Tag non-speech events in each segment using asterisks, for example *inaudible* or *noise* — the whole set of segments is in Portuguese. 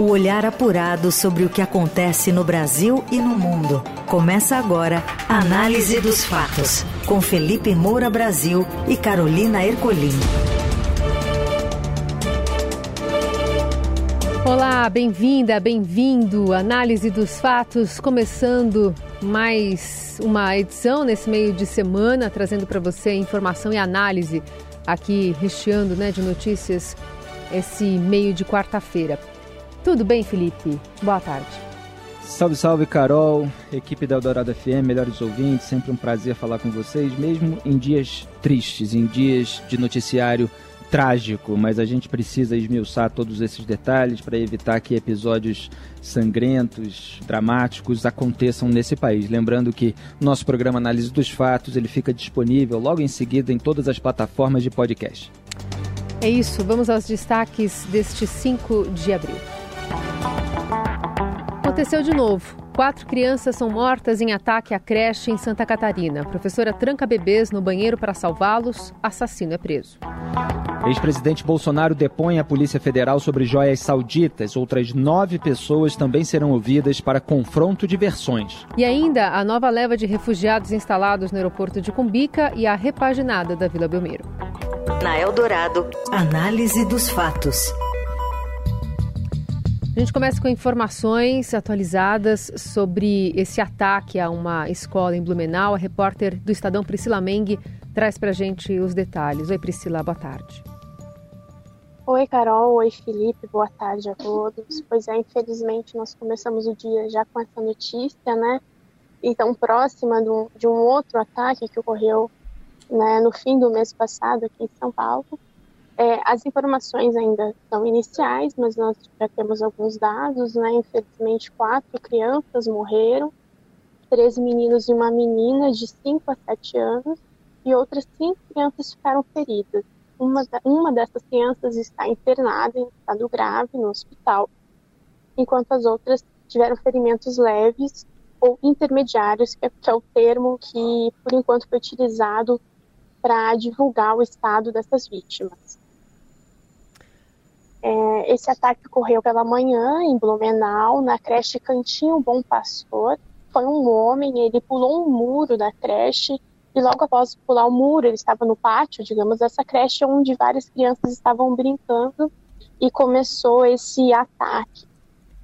O olhar apurado sobre o que acontece no Brasil e no mundo. Começa agora a Análise dos Fatos, com Felipe Moura Brasil e Carolina Ercolim. Olá, bem-vinda, bem-vindo. Análise dos fatos, começando mais uma edição nesse meio de semana, trazendo para você informação e análise aqui, recheando né, de notícias esse meio de quarta-feira. Tudo bem, Felipe? Boa tarde. Salve, salve, Carol, equipe da Eldorado FM, melhores ouvintes, sempre um prazer falar com vocês, mesmo em dias tristes, em dias de noticiário trágico, mas a gente precisa esmiuçar todos esses detalhes para evitar que episódios sangrentos, dramáticos aconteçam nesse país. Lembrando que nosso programa Análise dos Fatos, ele fica disponível logo em seguida em todas as plataformas de podcast. É isso, vamos aos destaques deste 5 de abril. Aconteceu de novo. Quatro crianças são mortas em ataque à creche em Santa Catarina. A professora tranca bebês no banheiro para salvá-los. Assassino é preso. Ex-presidente Bolsonaro depõe a Polícia Federal sobre joias sauditas. Outras nove pessoas também serão ouvidas para confronto de versões. E ainda a nova leva de refugiados instalados no aeroporto de Cumbica e a repaginada da Vila Belmiro. Na Eldorado, análise dos fatos. A gente começa com informações atualizadas sobre esse ataque a uma escola em Blumenau. A repórter do Estadão, Priscila Meng, traz para a gente os detalhes. Oi, Priscila, boa tarde. Oi, Carol. Oi, Felipe. Boa tarde a todos. Pois é, infelizmente nós começamos o dia já com essa notícia, né? Então, próxima de um, outro ataque que ocorreu né, no fim do mês passado aqui em São Paulo. É, as informações ainda são iniciais, mas nós já temos alguns dados, né? Infelizmente, quatro crianças morreram, três meninos e uma menina de 5 a 7 anos, e outras cinco crianças ficaram feridas. Uma, uma dessas crianças está internada em estado grave no hospital, enquanto as outras tiveram ferimentos leves ou intermediários, que é, que é o termo que, por enquanto, foi utilizado para divulgar o estado dessas vítimas. É, esse ataque ocorreu pela manhã em Blumenau, na creche Cantinho Bom Pastor. Foi um homem, ele pulou um muro da creche e logo após pular o muro, ele estava no pátio, digamos, dessa creche onde várias crianças estavam brincando e começou esse ataque.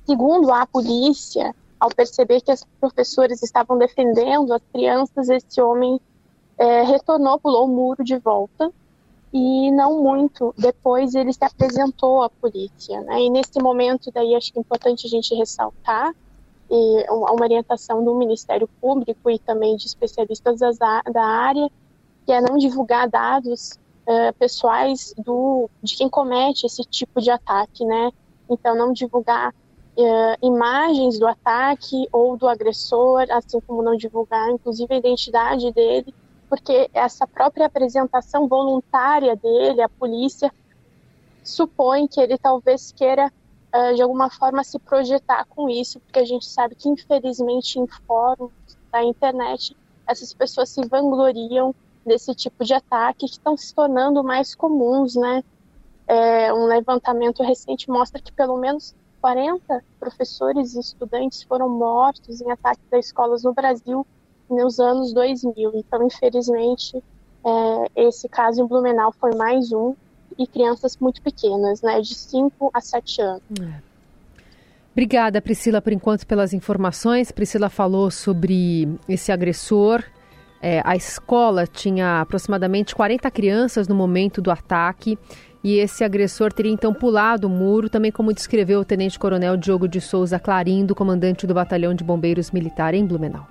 Segundo a polícia, ao perceber que as professoras estavam defendendo as crianças, esse homem é, retornou, pulou o muro de volta e não muito depois ele se apresentou à polícia, né? E nesse momento daí acho que é importante a gente ressaltar e uma orientação do Ministério Público e também de especialistas da área, que é não divulgar dados uh, pessoais do de quem comete esse tipo de ataque, né? Então não divulgar uh, imagens do ataque ou do agressor, assim como não divulgar inclusive a identidade dele porque essa própria apresentação voluntária dele, a polícia supõe que ele talvez queira de alguma forma se projetar com isso, porque a gente sabe que infelizmente em fóruns da internet essas pessoas se vangloriam desse tipo de ataque que estão se tornando mais comuns, né? É, um levantamento recente mostra que pelo menos 40 professores e estudantes foram mortos em ataques a escolas no Brasil nos anos 2000. Então, infelizmente, é, esse caso em Blumenau foi mais um e crianças muito pequenas, né, de 5 a 7 anos. É. Obrigada, Priscila, por enquanto, pelas informações. Priscila falou sobre esse agressor. É, a escola tinha aproximadamente 40 crianças no momento do ataque e esse agressor teria então pulado o muro, também como descreveu o tenente-coronel Diogo de Souza Clarindo, comandante do Batalhão de Bombeiros Militar em Blumenau.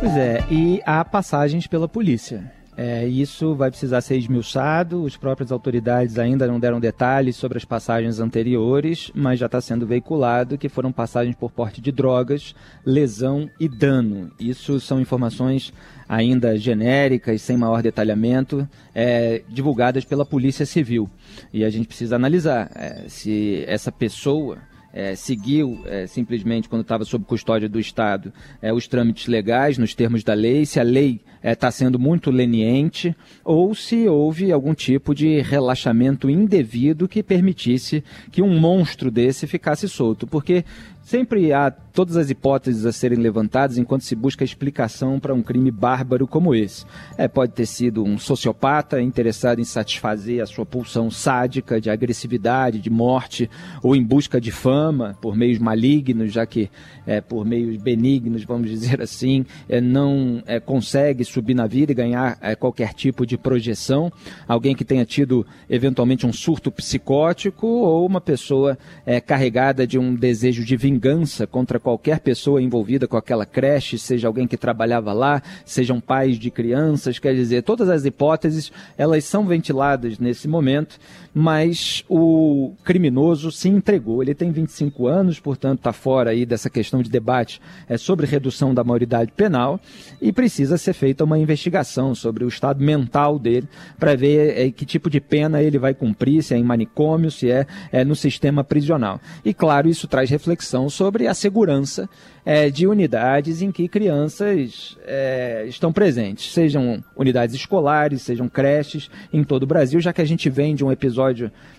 Pois é, e há passagens pela polícia. É, isso vai precisar ser esmiuçado. As próprias autoridades ainda não deram detalhes sobre as passagens anteriores, mas já está sendo veiculado que foram passagens por porte de drogas, lesão e dano. Isso são informações ainda genéricas, sem maior detalhamento, é, divulgadas pela Polícia Civil. E a gente precisa analisar é, se essa pessoa é, seguiu é, simplesmente, quando estava sob custódia do Estado, é, os trâmites legais nos termos da lei, se a lei está é, sendo muito leniente, ou se houve algum tipo de relaxamento indevido que permitisse que um monstro desse ficasse solto. Porque Sempre há todas as hipóteses a serem levantadas enquanto se busca explicação para um crime bárbaro como esse. É, pode ter sido um sociopata interessado em satisfazer a sua pulsão sádica de agressividade, de morte, ou em busca de fama por meios malignos, já que é, por meios benignos, vamos *laughs* dizer assim, é, não consegue subir na vida e ganhar é, qualquer tipo de projeção. Alguém que tenha tido eventualmente um surto psicótico ou uma pessoa é, carregada de um desejo de vingança contra qualquer pessoa envolvida com aquela creche, seja alguém que trabalhava lá, sejam pais de crianças, quer dizer, todas as hipóteses, elas são ventiladas nesse momento, mas o criminoso se entregou. Ele tem 25 anos, portanto está fora aí dessa questão de debate é, sobre redução da maioridade penal e precisa ser feita uma investigação sobre o estado mental dele para ver é, que tipo de pena ele vai cumprir, se é em manicômio, se é, é no sistema prisional. E claro, isso traz reflexão sobre a segurança é, de unidades em que crianças é, estão presentes, sejam unidades escolares, sejam creches em todo o Brasil, já que a gente vem de um episódio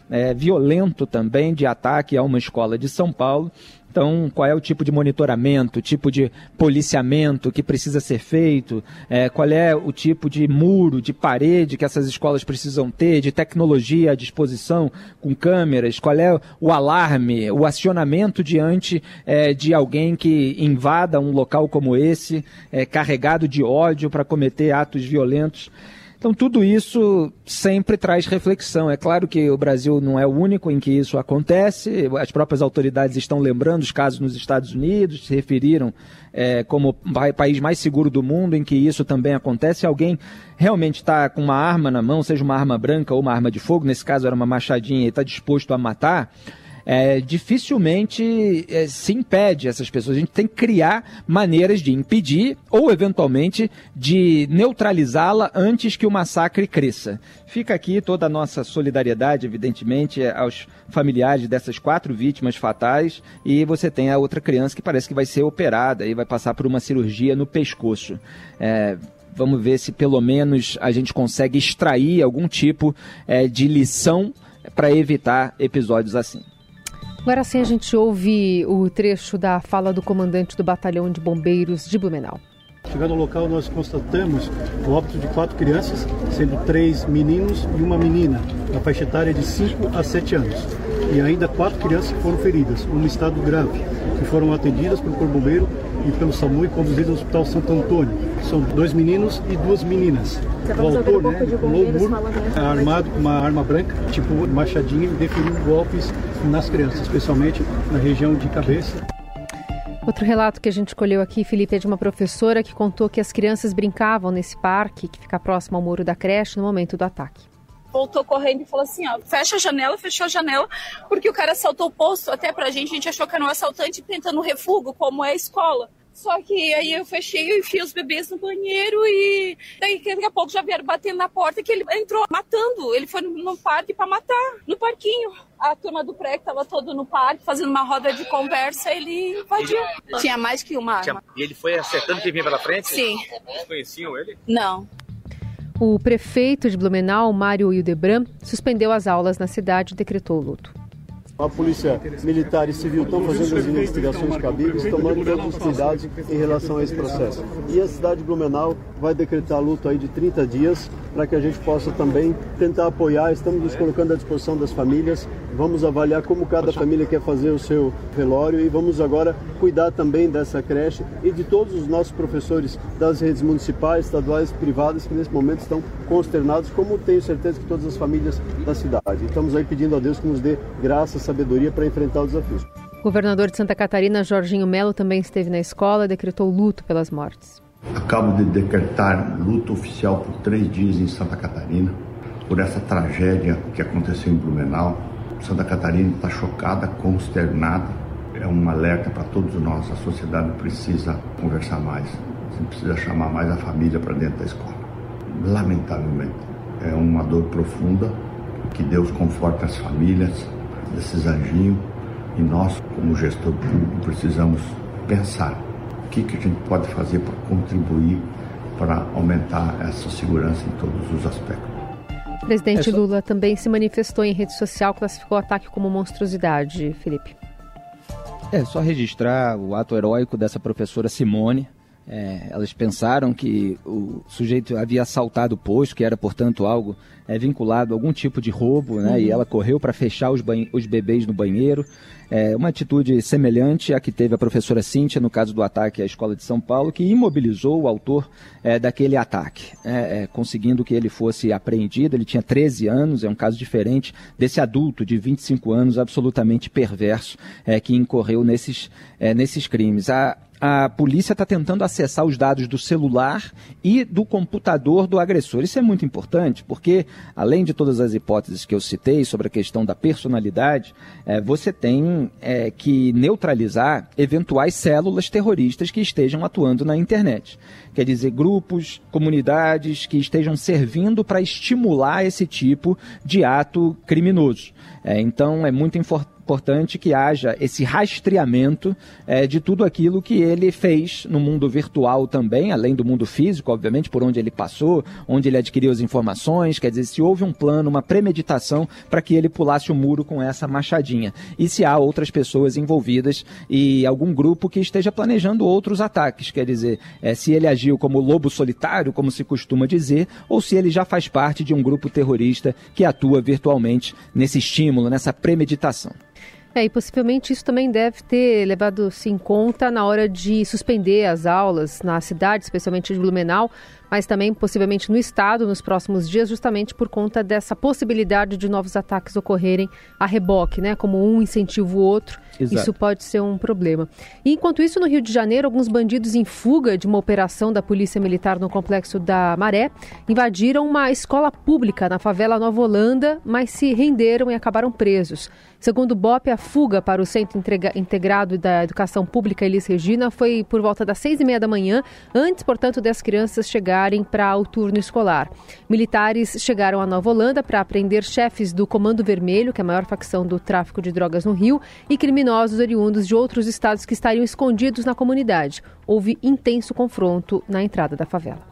é, violento também de ataque a uma escola de São Paulo. Então, qual é o tipo de monitoramento, tipo de policiamento que precisa ser feito, é, qual é o tipo de muro, de parede que essas escolas precisam ter, de tecnologia à disposição com câmeras, qual é o alarme, o acionamento diante é, de alguém que invada um local como esse, é, carregado de ódio para cometer atos violentos. Então, tudo isso sempre traz reflexão. É claro que o Brasil não é o único em que isso acontece, as próprias autoridades estão lembrando os casos nos Estados Unidos, se referiram é, como o país mais seguro do mundo em que isso também acontece. Alguém realmente está com uma arma na mão, seja uma arma branca ou uma arma de fogo, nesse caso era uma machadinha e está disposto a matar é, dificilmente é, se impede essas pessoas. A gente tem que criar maneiras de impedir ou, eventualmente, de neutralizá-la antes que o massacre cresça. Fica aqui toda a nossa solidariedade, evidentemente, aos familiares dessas quatro vítimas fatais e você tem a outra criança que parece que vai ser operada e vai passar por uma cirurgia no pescoço. É, vamos ver se pelo menos a gente consegue extrair algum tipo é, de lição para evitar episódios assim. Agora sim a gente ouve o trecho da fala do comandante do Batalhão de Bombeiros de Blumenau. Chegando ao local, nós constatamos o óbito de quatro crianças, sendo três meninos e uma menina, na faixa etária de 5 a 7 anos. E ainda quatro crianças que foram feridas, um estado grave, que foram atendidas pelo Corpo Bombeiro e pelo SAMU e conduzidas ao Hospital Santo Antônio. São dois meninos e duas meninas. O autor, né, pulou o muro, armado com uma arma branca, tipo machadinho, e deferiu golpes nas crianças, especialmente na região de cabeça. Outro relato que a gente escolheu aqui, Felipe, é de uma professora que contou que as crianças brincavam nesse parque, que fica próximo ao muro da creche, no momento do ataque voltou correndo e falou assim, ó, fecha a janela, fechou a janela, porque o cara assaltou o posto, até pra gente, a gente achou que era um assaltante tentando refúgio, como é a escola. Só que aí eu fechei, eu enfiei os bebês no banheiro e daí daqui a pouco já vieram batendo na porta que ele entrou matando. Ele foi no parque para matar, no parquinho. A turma do pré que tava todo no parque, fazendo uma roda de conversa, ele invadiu. Tinha mais que uma arma. E ele foi acertando quem vinha pela frente? Sim. Vocês conheciam ele? Não. O prefeito de Blumenau, Mário Hildebran, suspendeu as aulas na cidade e decretou luto. A polícia militar e civil estão fazendo as investigações cabíveis, tomando todos os cuidados em relação a esse processo. E a cidade de Blumenau vai decretar luto aí de 30 dias para que a gente possa também tentar apoiar. Estamos nos colocando à disposição das famílias. Vamos avaliar como cada família quer fazer o seu velório e vamos agora cuidar também dessa creche e de todos os nossos professores das redes municipais, estaduais, privadas que nesse momento estão consternados, como tenho certeza que todas as famílias da cidade. Estamos aí pedindo a Deus que nos dê graça, sabedoria para enfrentar os desafios. O governador de Santa Catarina, Jorginho Melo, também esteve na escola e decretou luto pelas mortes. Acabo de decretar luto oficial por três dias em Santa Catarina por essa tragédia que aconteceu em Blumenau. Santa Catarina está chocada, consternada. É um alerta para todos nós. A sociedade precisa conversar mais. Você precisa chamar mais a família para dentro da escola. Lamentavelmente, é uma dor profunda. Que Deus conforte as famílias desses anjinhos E nós, como gestor público, precisamos pensar o que, que a gente pode fazer para contribuir para aumentar essa segurança em todos os aspectos. O presidente é só... Lula também se manifestou em rede social, classificou o ataque como monstruosidade, Felipe. É só registrar o ato heróico dessa professora Simone, é, elas pensaram que o sujeito havia assaltado o posto, que era, portanto, algo é, vinculado a algum tipo de roubo, né? Uhum. E ela correu para fechar os, os, bebês no banheiro. É, uma atitude semelhante à que teve a professora Cíntia no caso do ataque à escola de São Paulo, que imobilizou o autor é, daquele ataque, é, é, conseguindo que ele fosse apreendido. Ele tinha 13 anos, é um caso diferente desse adulto de 25 anos, absolutamente perverso, é, que incorreu nesses, nesses crimes. A, a polícia está tentando acessar os dados do celular e do computador do agressor. Isso é muito importante, porque, além de todas as hipóteses que eu citei sobre a questão da personalidade, é, você tem é, que neutralizar eventuais células terroristas que estejam atuando na internet. Quer dizer, grupos, comunidades que estejam servindo para estimular esse tipo de ato criminoso. É, então, é muito importante importante que haja esse rastreamento é, de tudo aquilo que ele fez no mundo virtual também, além do mundo físico, obviamente, por onde ele passou, onde ele adquiriu as informações. Quer dizer, se houve um plano, uma premeditação para que ele pulasse o muro com essa machadinha. E se há outras pessoas envolvidas e algum grupo que esteja planejando outros ataques. Quer dizer, é, se ele agiu como lobo solitário, como se costuma dizer, ou se ele já faz parte de um grupo terrorista que atua virtualmente nesse estímulo, nessa premeditação. É, e possivelmente isso também deve ter levado-se em conta na hora de suspender as aulas na cidade, especialmente de Blumenau, mas também possivelmente no estado nos próximos dias, justamente por conta dessa possibilidade de novos ataques ocorrerem a reboque, né? Como um incentiva o outro. Exato. Isso pode ser um problema. E enquanto isso, no Rio de Janeiro, alguns bandidos em fuga de uma operação da Polícia Militar no complexo da Maré invadiram uma escola pública na favela Nova Holanda, mas se renderam e acabaram presos. Segundo o BOP, a fuga para o Centro Integrado da Educação Pública Elis Regina foi por volta das seis e meia da manhã, antes, portanto, das crianças chegarem para o turno escolar. Militares chegaram a Nova Holanda para prender chefes do Comando Vermelho, que é a maior facção do tráfico de drogas no Rio, e criminosos oriundos de outros estados que estariam escondidos na comunidade. Houve intenso confronto na entrada da favela.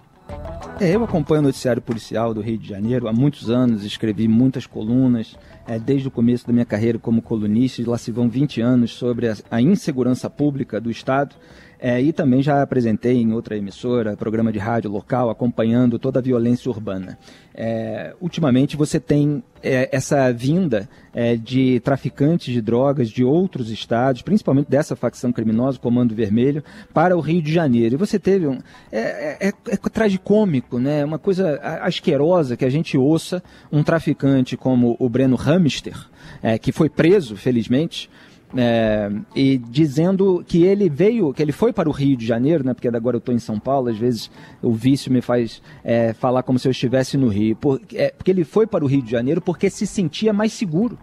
É, eu acompanho o noticiário policial do Rio de Janeiro há muitos anos, escrevi muitas colunas, é, desde o começo da minha carreira como colunista, lá se vão 20 anos sobre a, a insegurança pública do Estado. É, e também já apresentei em outra emissora, programa de rádio local, acompanhando toda a violência urbana. É, ultimamente você tem é, essa vinda é, de traficantes de drogas de outros estados, principalmente dessa facção criminosa, Comando Vermelho, para o Rio de Janeiro. E você teve um. É, é, é, é tragicômico, né? uma coisa asquerosa que a gente ouça um traficante como o Breno Hamster, é, que foi preso, felizmente, é, e dizendo que ele veio, que ele foi para o Rio de Janeiro, né, porque agora eu estou em São Paulo, às vezes o vício me faz é, falar como se eu estivesse no Rio, por, é, porque ele foi para o Rio de Janeiro porque se sentia mais seguro.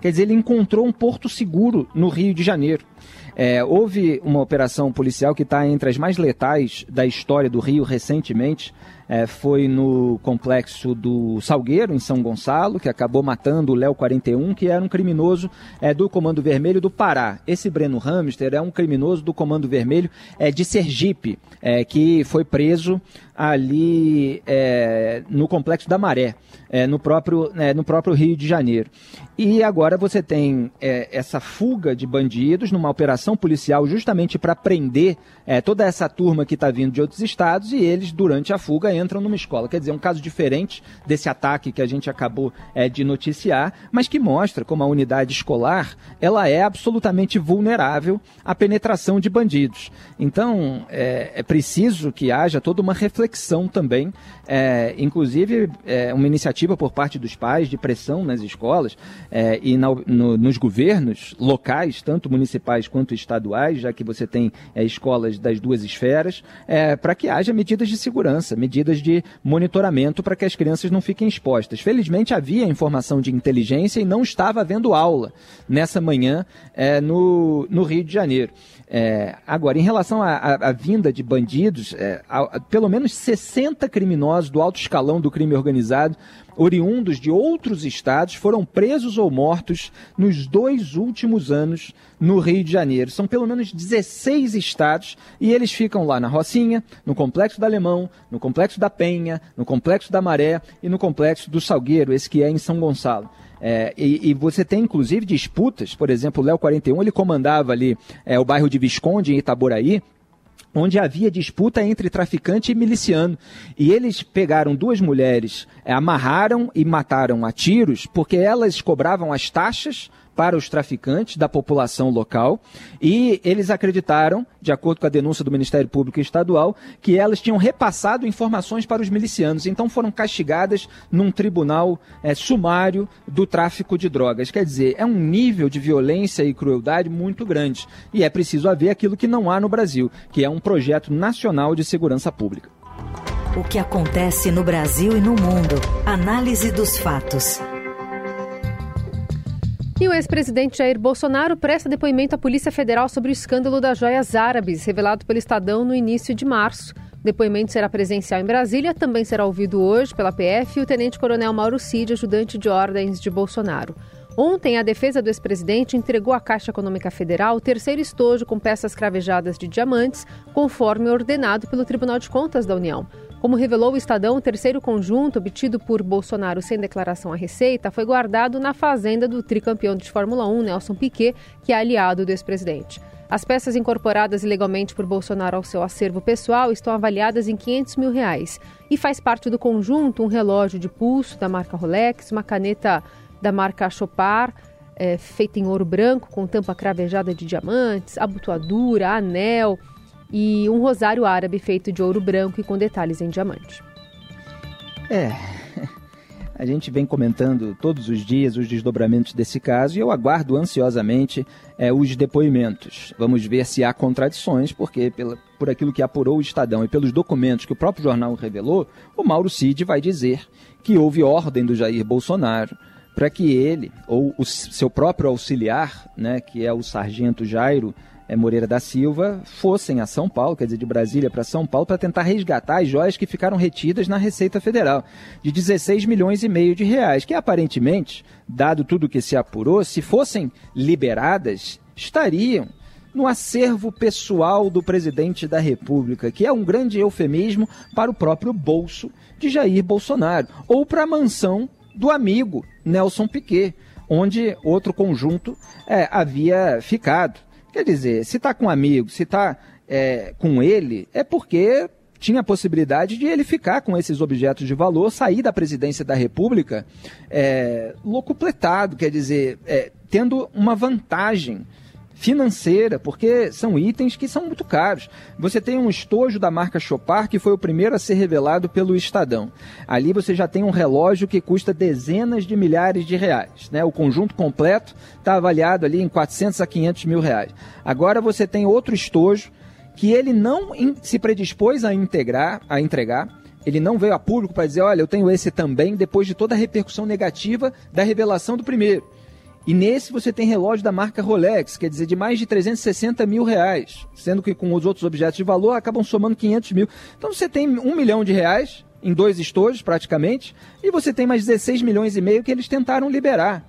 Quer dizer, ele encontrou um porto seguro no Rio de Janeiro. É, houve uma operação policial que está entre as mais letais da história do Rio recentemente. É, foi no complexo do Salgueiro, em São Gonçalo, que acabou matando o Léo 41, que era um criminoso é, do Comando Vermelho do Pará. Esse Breno Hamster é um criminoso do Comando Vermelho é, de Sergipe, é, que foi preso ali é, no complexo da Maré, é, no, próprio, é, no próprio Rio de Janeiro. E agora você tem é, essa fuga de bandidos numa operação policial justamente para prender é, toda essa turma que está vindo de outros estados e eles, durante a fuga, entram numa escola. Quer dizer, um caso diferente desse ataque que a gente acabou é, de noticiar, mas que mostra como a unidade escolar ela é absolutamente vulnerável à penetração de bandidos. Então, é, é preciso que haja toda uma reflexão também, é, inclusive é, uma iniciativa por parte dos pais de pressão nas escolas é, e na, no, nos governos locais, tanto municipais quanto estaduais, já que você tem é, escolas das duas esferas, para que haja medidas de segurança, medidas medidas de monitoramento para que as crianças não fiquem expostas. Felizmente havia informação de inteligência e não estava havendo aula nessa manhã é, no, no Rio de Janeiro. É, agora, em relação à vinda de bandidos, é, a, a, pelo menos 60 criminosos do alto escalão do crime organizado, oriundos de outros estados, foram presos ou mortos nos dois últimos anos no Rio de Janeiro. São pelo menos 16 estados e eles ficam lá na Rocinha, no Complexo do Alemão, no Complexo da Penha, no Complexo da Maré e no Complexo do Salgueiro, esse que é em São Gonçalo. É, e, e, você tem inclusive disputas, por exemplo, o Léo 41 ele comandava ali é, o bairro de Visconde em Itaboraí, onde havia disputa entre traficante e miliciano. E eles pegaram duas mulheres, é, amarraram e mataram a tiros, porque elas cobravam as taxas para os traficantes da população local e eles acreditaram, de acordo com a denúncia do Ministério Público Estadual, que elas tinham repassado informações para os milicianos, então foram castigadas num tribunal é, sumário do tráfico de drogas. Quer dizer, é um nível de violência e crueldade muito grande e é preciso haver aquilo que não há no Brasil, que é um projeto nacional de segurança pública. O que acontece no Brasil e no mundo. Análise dos fatos. E o ex-presidente Jair Bolsonaro presta depoimento à Polícia Federal sobre o escândalo das joias árabes, revelado pelo Estadão no início de março. O depoimento será presencial em Brasília, também será ouvido hoje pela PF e o tenente-coronel Mauro Cid, ajudante de ordens de Bolsonaro. Ontem, a defesa do ex-presidente entregou à Caixa Econômica Federal o terceiro estojo com peças cravejadas de diamantes, conforme ordenado pelo Tribunal de Contas da União. Como revelou o Estadão, o terceiro conjunto obtido por Bolsonaro sem declaração à Receita foi guardado na fazenda do tricampeão de Fórmula 1, Nelson Piquet, que é aliado do ex-presidente. As peças incorporadas ilegalmente por Bolsonaro ao seu acervo pessoal estão avaliadas em 500 mil reais. E faz parte do conjunto um relógio de pulso da marca Rolex, uma caneta da marca Chopard, é, feita em ouro branco, com tampa cravejada de diamantes, abotoadura, anel e um rosário árabe feito de ouro branco e com detalhes em diamante. É, a gente vem comentando todos os dias os desdobramentos desse caso e eu aguardo ansiosamente é, os depoimentos. Vamos ver se há contradições, porque pela, por aquilo que apurou o Estadão e pelos documentos que o próprio jornal revelou, o Mauro Cid vai dizer que houve ordem do Jair Bolsonaro para que ele, ou o seu próprio auxiliar, né, que é o sargento Jairo, Moreira da Silva fossem a São Paulo, quer dizer, de Brasília para São Paulo, para tentar resgatar as joias que ficaram retidas na Receita Federal, de 16 milhões e meio de reais, que aparentemente, dado tudo que se apurou, se fossem liberadas, estariam no acervo pessoal do presidente da República, que é um grande eufemismo para o próprio bolso de Jair Bolsonaro, ou para a mansão do amigo Nelson Piquet, onde outro conjunto é, havia ficado. Quer dizer, se está com um amigo, se está é, com ele, é porque tinha a possibilidade de ele ficar com esses objetos de valor, sair da presidência da República é, locupletado, quer dizer, é, tendo uma vantagem financeira, porque são itens que são muito caros. Você tem um estojo da marca Chopard, que foi o primeiro a ser revelado pelo Estadão. Ali você já tem um relógio que custa dezenas de milhares de reais. Né? O conjunto completo está avaliado ali em 400 a 500 mil reais. Agora você tem outro estojo que ele não se predispôs a integrar, a entregar, ele não veio a público para dizer, olha, eu tenho esse também, depois de toda a repercussão negativa da revelação do primeiro. E nesse você tem relógio da marca Rolex, quer dizer, de mais de 360 mil reais, sendo que com os outros objetos de valor acabam somando 500 mil. Então você tem um milhão de reais em dois estojos praticamente, e você tem mais 16 milhões e meio que eles tentaram liberar.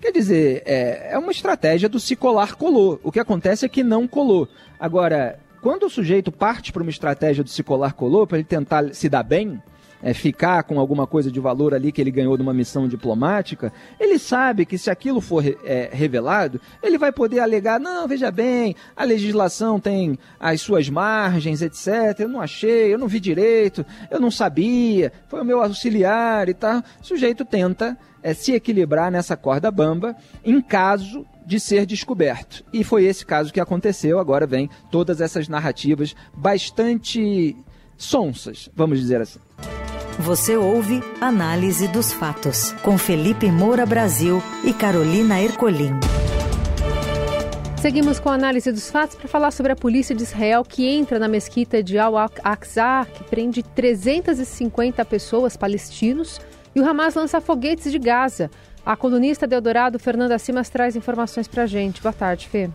Quer dizer, é, é uma estratégia do se colar colou. O que acontece é que não colou. Agora, quando o sujeito parte para uma estratégia do se colar colou, para ele tentar se dar bem, é, ficar com alguma coisa de valor ali que ele ganhou numa missão diplomática, ele sabe que se aquilo for é, revelado, ele vai poder alegar: não, veja bem, a legislação tem as suas margens, etc. Eu não achei, eu não vi direito, eu não sabia, foi o meu auxiliar e tal. O sujeito tenta é, se equilibrar nessa corda bamba em caso de ser descoberto. E foi esse caso que aconteceu. Agora vem todas essas narrativas bastante sonsas, vamos dizer assim. Você ouve Análise dos Fatos, com Felipe Moura Brasil e Carolina Ercolim. Seguimos com a análise dos fatos para falar sobre a polícia de Israel que entra na mesquita de Al-Aqsa, que prende 350 pessoas palestinos, e o Hamas lança foguetes de Gaza. A colunista de Eldorado, Fernanda Simas, traz informações para a gente. Boa tarde, Fê.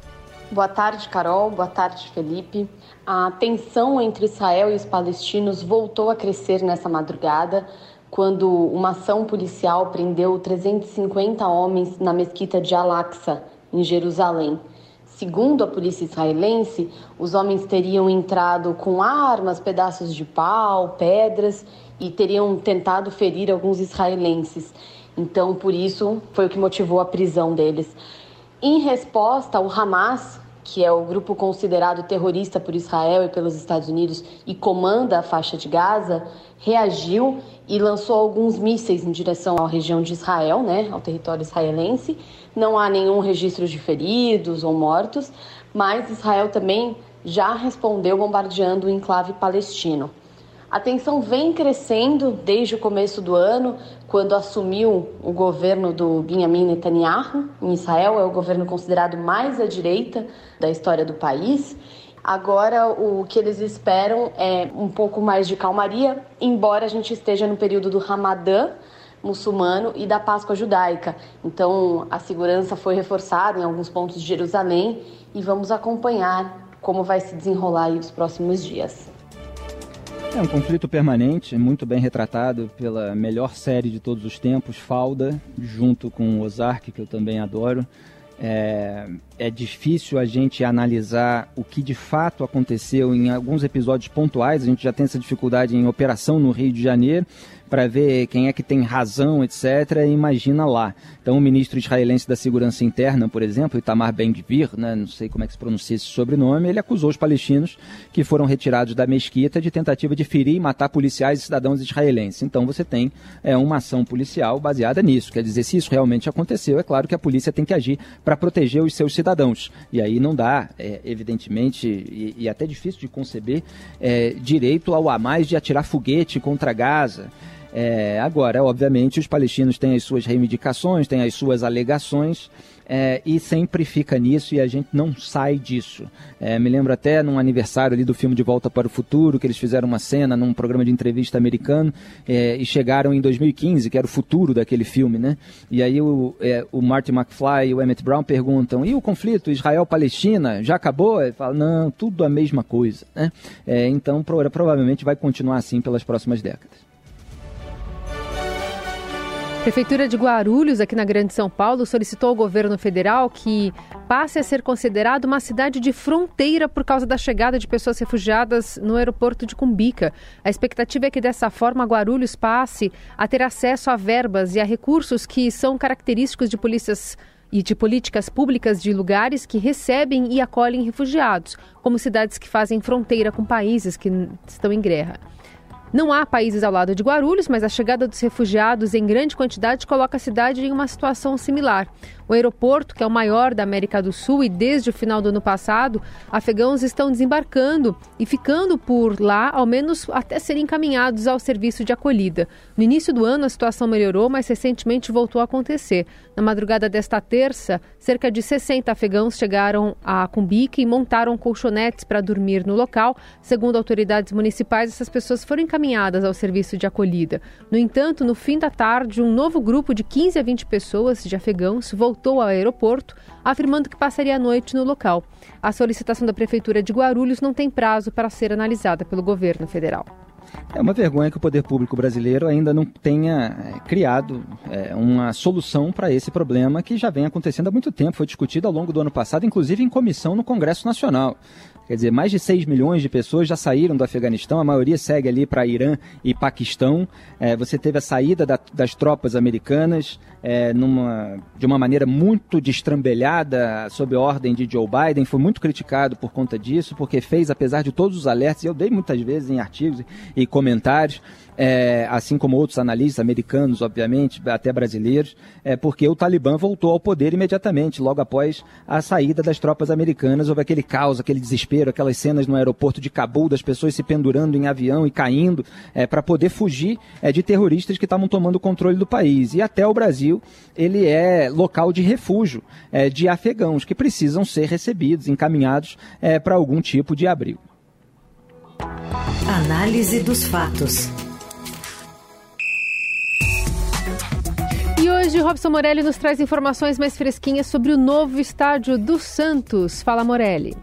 Boa tarde, Carol. Boa tarde, Felipe. A tensão entre Israel e os palestinos voltou a crescer nessa madrugada, quando uma ação policial prendeu 350 homens na mesquita de Al-Aqsa, em Jerusalém. Segundo a polícia israelense, os homens teriam entrado com armas, pedaços de pau, pedras e teriam tentado ferir alguns israelenses. Então, por isso, foi o que motivou a prisão deles. Em resposta, o Hamas, que é o grupo considerado terrorista por Israel e pelos Estados Unidos e comanda a faixa de Gaza, reagiu e lançou alguns mísseis em direção à região de Israel, né, ao território israelense. Não há nenhum registro de feridos ou mortos, mas Israel também já respondeu bombardeando o enclave palestino. A tensão vem crescendo desde o começo do ano, quando assumiu o governo do Benjamin Netanyahu em Israel, é o governo considerado mais à direita da história do país. Agora, o que eles esperam é um pouco mais de calmaria, embora a gente esteja no período do Ramadã muçulmano e da Páscoa judaica. Então, a segurança foi reforçada em alguns pontos de Jerusalém e vamos acompanhar como vai se desenrolar os próximos dias. É um conflito permanente, muito bem retratado pela melhor série de todos os tempos, Falda, junto com Ozark, que eu também adoro. É, é, difícil a gente analisar o que de fato aconteceu em alguns episódios pontuais. A gente já tem essa dificuldade em Operação no Rio de Janeiro, para ver quem é que tem razão, etc., imagina lá. Então, o ministro israelense da Segurança Interna, por exemplo, Itamar Ben-Gvir, né, não sei como é que se pronuncia esse sobrenome, ele acusou os palestinos que foram retirados da mesquita de tentativa de ferir e matar policiais e cidadãos israelenses. Então, você tem é, uma ação policial baseada nisso. Quer dizer, se isso realmente aconteceu, é claro que a polícia tem que agir para proteger os seus cidadãos. E aí não dá, é, evidentemente, e, e, até difícil de conceber, é, direito ao mais de atirar foguete contra Gaza. É, agora, obviamente, os palestinos têm as suas reivindicações, têm as suas alegações. É, e sempre fica nisso e a gente não sai disso. É, me lembro até num aniversário ali do filme De Volta para o Futuro, que eles fizeram uma cena num programa de entrevista americano é, e chegaram em 2015, que era o futuro daquele filme, né? E aí o, é, o Marty McFly e o Emmett Brown perguntam, e o conflito Israel-Palestina já acabou? Ele fala, não, tudo a mesma coisa, né? É, então provavelmente vai continuar assim pelas próximas décadas. Prefeitura de Guarulhos, aqui na Grande São Paulo, solicitou ao governo federal que passe a ser considerado uma cidade de fronteira por causa da chegada de pessoas refugiadas no aeroporto de Cumbica. A expectativa é que dessa forma Guarulhos passe a ter acesso a verbas e a recursos que são característicos de polícias e de políticas públicas de lugares que recebem e acolhem refugiados, como cidades que fazem fronteira com países que estão em guerra. Não há países ao lado de Guarulhos, mas a chegada dos refugiados em grande quantidade coloca a cidade em uma situação similar. O aeroporto, que é o maior da América do Sul e desde o final do ano passado, afegãos estão desembarcando e ficando por lá, ao menos até serem encaminhados ao serviço de acolhida. No início do ano a situação melhorou, mas recentemente voltou a acontecer. Na madrugada desta terça, cerca de 60 afegãos chegaram a Cumbica e montaram colchonetes para dormir no local. Segundo autoridades municipais, essas pessoas foram encaminhadas ao serviço de acolhida. No entanto, no fim da tarde, um novo grupo de 15 a 20 pessoas de afegãos voltou ao aeroporto, afirmando que passaria a noite no local. A solicitação da Prefeitura de Guarulhos não tem prazo para ser analisada pelo governo federal. É uma vergonha que o poder público brasileiro ainda não tenha é, criado é, uma solução para esse problema que já vem acontecendo há muito tempo. Foi discutido ao longo do ano passado, inclusive em comissão no Congresso Nacional. Quer dizer, mais de 6 milhões de pessoas já saíram do Afeganistão, a maioria segue ali para Irã e Paquistão. É, você teve a saída da, das tropas americanas é, numa, de uma maneira muito destrambelhada, sob ordem de Joe Biden. Foi muito criticado por conta disso, porque fez, apesar de todos os alertas, e eu dei muitas vezes em artigos e comentários, é, assim como outros analistas americanos, obviamente, até brasileiros, é, porque o Talibã voltou ao poder imediatamente, logo após a saída das tropas americanas. Houve aquele caos, aquele desespero, aquelas cenas no aeroporto de Cabul, das pessoas se pendurando em avião e caindo é, para poder fugir é, de terroristas que estavam tomando o controle do país. E até o Brasil, ele é local de refúgio é, de afegãos que precisam ser recebidos, encaminhados é, para algum tipo de abrigo. Análise dos fatos. E hoje Robson Morelli nos traz informações mais fresquinhas sobre o novo estádio do Santos. Fala, Morelli.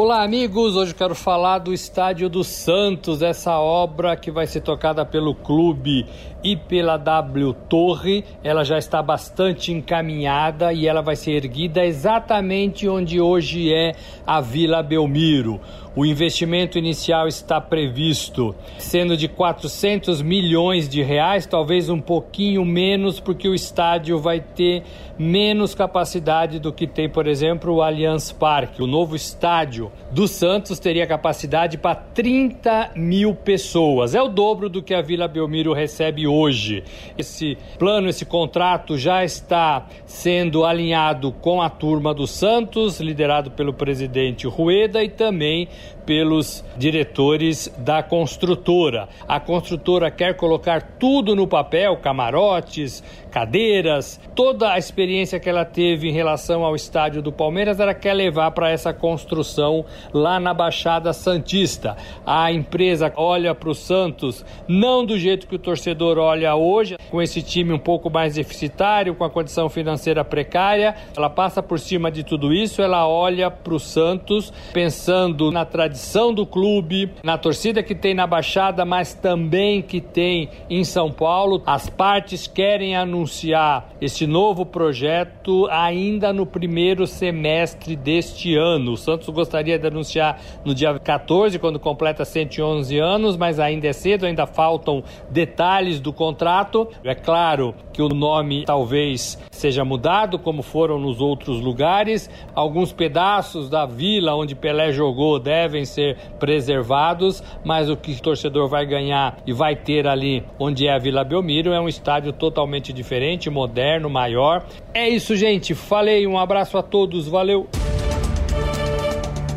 Olá, amigos. Hoje quero falar do Estádio do Santos, essa obra que vai ser tocada pelo clube e pela W Torre. Ela já está bastante encaminhada e ela vai ser erguida exatamente onde hoje é a Vila Belmiro. O investimento inicial está previsto sendo de 400 milhões de reais, talvez um pouquinho menos, porque o estádio vai ter menos capacidade do que tem, por exemplo, o Allianz Parque. O novo estádio do Santos teria capacidade para 30 mil pessoas. É o dobro do que a Vila Belmiro recebe hoje. Esse plano, esse contrato já está sendo alinhado com a turma do Santos, liderado pelo presidente Rueda e também pelos diretores da construtora. A construtora quer colocar tudo no papel, camarotes, cadeiras, toda a experiência que ela teve em relação ao estádio do Palmeiras, ela quer levar para essa construção lá na Baixada Santista. A empresa olha para o Santos não do jeito que o torcedor olha hoje, com esse time um pouco mais deficitário, com a condição financeira precária. Ela passa por cima de tudo isso, ela olha para o Santos pensando na tradição do clube, na torcida que tem na Baixada, mas também que tem em São Paulo. As partes querem anunciar esse novo projeto ainda no primeiro semestre deste ano. O Santos gostaria de anunciar no dia 14, quando completa 111 anos, mas ainda é cedo, ainda faltam detalhes do contrato. É claro que o nome talvez seja mudado, como foram nos outros lugares. Alguns pedaços da vila onde Pelé jogou devem ser preservados, mas o que o torcedor vai ganhar e vai ter ali onde é a Vila Belmiro é um estádio totalmente diferente, moderno, maior. É isso, gente. Falei, um abraço a todos, valeu.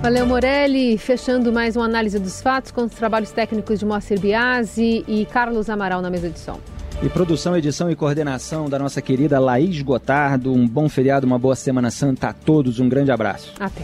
Valeu, Morelli. Fechando mais uma análise dos fatos com os trabalhos técnicos de Moacir Biasi e Carlos Amaral na mesa de som. E produção, edição e coordenação da nossa querida Laís Gotardo. Um bom feriado, uma boa Semana Santa a todos. Um grande abraço. Até.